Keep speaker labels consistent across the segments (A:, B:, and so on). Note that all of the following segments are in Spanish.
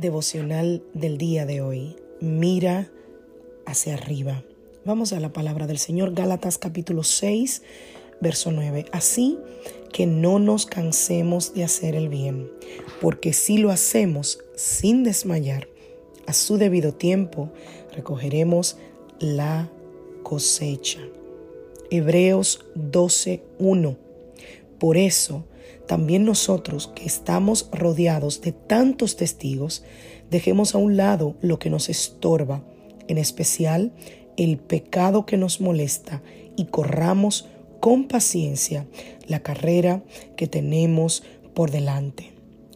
A: Devocional del día de hoy. Mira hacia arriba. Vamos a la palabra del Señor, Gálatas capítulo 6, verso 9. Así que no nos cansemos de hacer el bien, porque si lo hacemos sin desmayar, a su debido tiempo recogeremos la cosecha. Hebreos 12:1. Por eso, también nosotros que estamos rodeados de tantos testigos, dejemos a un lado lo que nos estorba, en especial el pecado que nos molesta, y corramos con paciencia la carrera que tenemos por delante.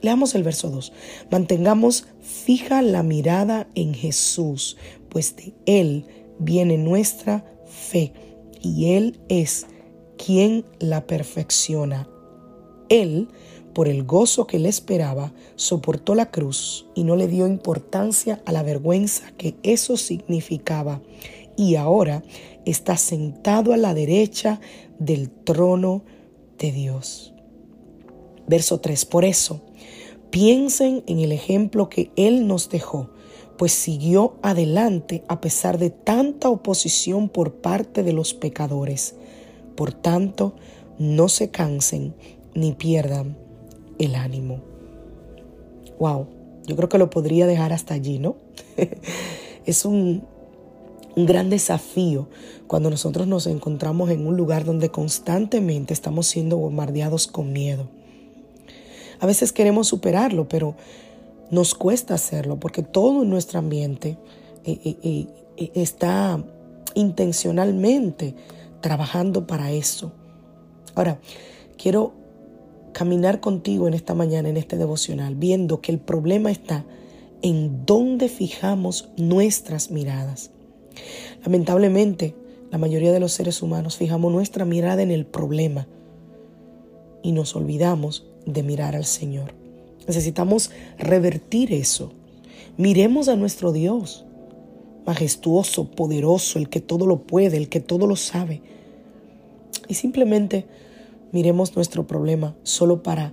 A: Leamos el verso 2. Mantengamos fija la mirada en Jesús, pues de Él viene nuestra fe y Él es quien la perfecciona. Él, por el gozo que le esperaba, soportó la cruz y no le dio importancia a la vergüenza que eso significaba. Y ahora está sentado a la derecha del trono de Dios. Verso 3. Por eso, piensen en el ejemplo que Él nos dejó, pues siguió adelante a pesar de tanta oposición por parte de los pecadores. Por tanto, no se cansen ni pierdan el ánimo. Wow, yo creo que lo podría dejar hasta allí, ¿no? es un, un gran desafío cuando nosotros nos encontramos en un lugar donde constantemente estamos siendo bombardeados con miedo. A veces queremos superarlo, pero nos cuesta hacerlo porque todo en nuestro ambiente eh, eh, eh, está intencionalmente trabajando para eso. Ahora, quiero caminar contigo en esta mañana, en este devocional, viendo que el problema está en dónde fijamos nuestras miradas. Lamentablemente, la mayoría de los seres humanos fijamos nuestra mirada en el problema y nos olvidamos de mirar al Señor. Necesitamos revertir eso. Miremos a nuestro Dios, majestuoso, poderoso, el que todo lo puede, el que todo lo sabe. Y simplemente miremos nuestro problema solo para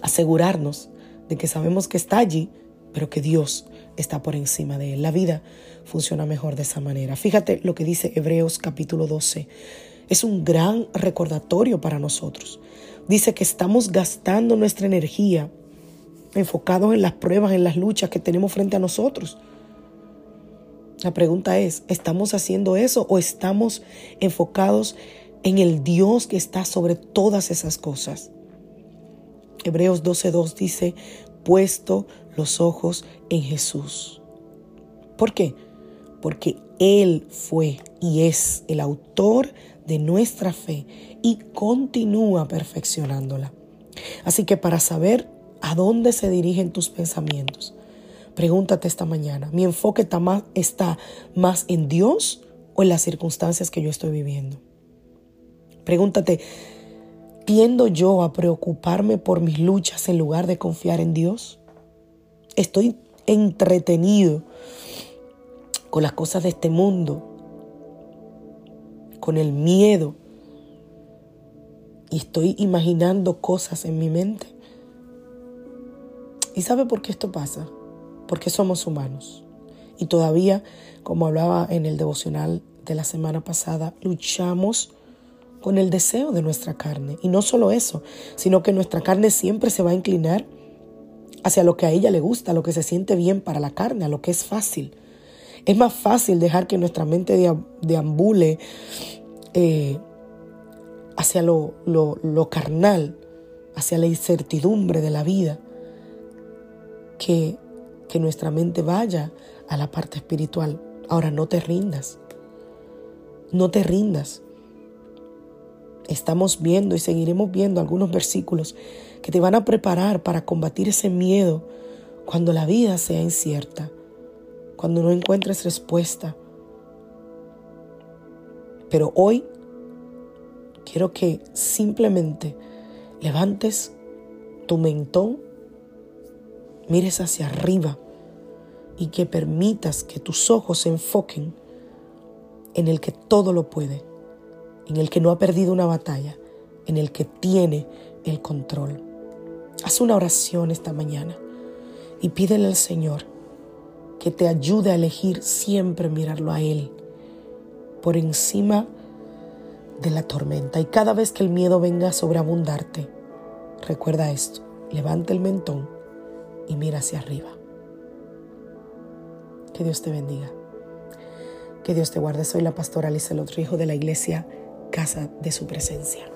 A: asegurarnos de que sabemos que está allí, pero que Dios está por encima de él. La vida funciona mejor de esa manera. Fíjate lo que dice Hebreos capítulo 12. Es un gran recordatorio para nosotros. Dice que estamos gastando nuestra energía enfocados en las pruebas, en las luchas que tenemos frente a nosotros. La pregunta es, ¿estamos haciendo eso o estamos enfocados en el Dios que está sobre todas esas cosas. Hebreos 12.2 dice, puesto los ojos en Jesús. ¿Por qué? Porque Él fue y es el autor de nuestra fe y continúa perfeccionándola. Así que para saber a dónde se dirigen tus pensamientos, pregúntate esta mañana, ¿mi enfoque está más en Dios o en las circunstancias que yo estoy viviendo? Pregúntate, ¿tiendo yo a preocuparme por mis luchas en lugar de confiar en Dios? ¿Estoy entretenido con las cosas de este mundo? ¿Con el miedo? y estoy imaginando cosas en mi mente. ¿Y sabe por qué esto pasa? Porque somos humanos. Y todavía, como hablaba en el devocional de la semana pasada, luchamos con el deseo de nuestra carne. Y no solo eso, sino que nuestra carne siempre se va a inclinar hacia lo que a ella le gusta, lo que se siente bien para la carne, a lo que es fácil. Es más fácil dejar que nuestra mente deambule eh, hacia lo, lo carnal, hacia la incertidumbre de la vida, que nuestra mente vaya a la parte espiritual. Ahora no te rindas, no te rindas. Estamos viendo y seguiremos viendo algunos versículos que te van a preparar para combatir ese miedo cuando la vida sea incierta, cuando no encuentres respuesta. Pero hoy quiero que simplemente levantes tu mentón, mires hacia arriba y que permitas que tus ojos se enfoquen en el que todo lo puede, en el que no ha perdido una batalla, en el que tiene el control. Haz una oración esta mañana y pídele al Señor que te ayude a elegir siempre mirarlo a Él por encima de la tormenta. Y cada vez que el miedo venga a sobreabundarte, recuerda esto, levanta el mentón y mira hacia arriba. Que Dios te bendiga. Que Dios te guarde. Soy la pastora Alice Lotrijo de la iglesia Casa de Su Presencia.